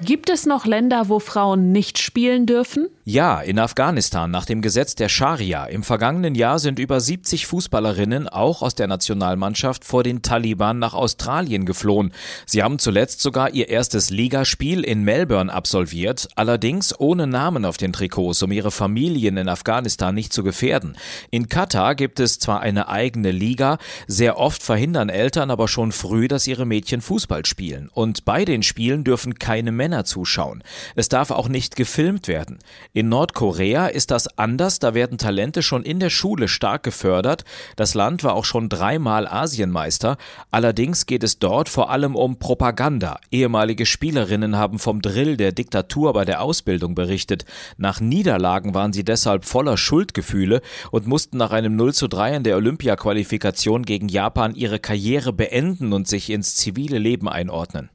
Gibt es noch Länder, wo Frauen nicht spielen dürfen? Ja, in Afghanistan nach dem Gesetz der Scharia. Im vergangenen Jahr sind über 70 Fußballerinnen, auch aus der Nationalmannschaft, vor den Taliban nach Australien geflohen. Sie haben zuletzt sogar ihr erstes Ligaspiel in Melbourne absolviert, allerdings ohne Namen auf den Trikots, um ihre Familien in Afghanistan nicht zu gefährden. In Katar gibt es zwar eine eigene Liga, sehr oft verhindern Eltern aber schon früh, dass ihre Mädchen Fußball spielen. Und bei den Spielen dürfen keine Männer Männer zuschauen. Es darf auch nicht gefilmt werden. In Nordkorea ist das anders, da werden Talente schon in der Schule stark gefördert. Das Land war auch schon dreimal Asienmeister. Allerdings geht es dort vor allem um Propaganda. Ehemalige Spielerinnen haben vom Drill der Diktatur bei der Ausbildung berichtet. Nach Niederlagen waren sie deshalb voller Schuldgefühle und mussten nach einem 0 zu 3 in der Olympiaqualifikation gegen Japan ihre Karriere beenden und sich ins zivile Leben einordnen.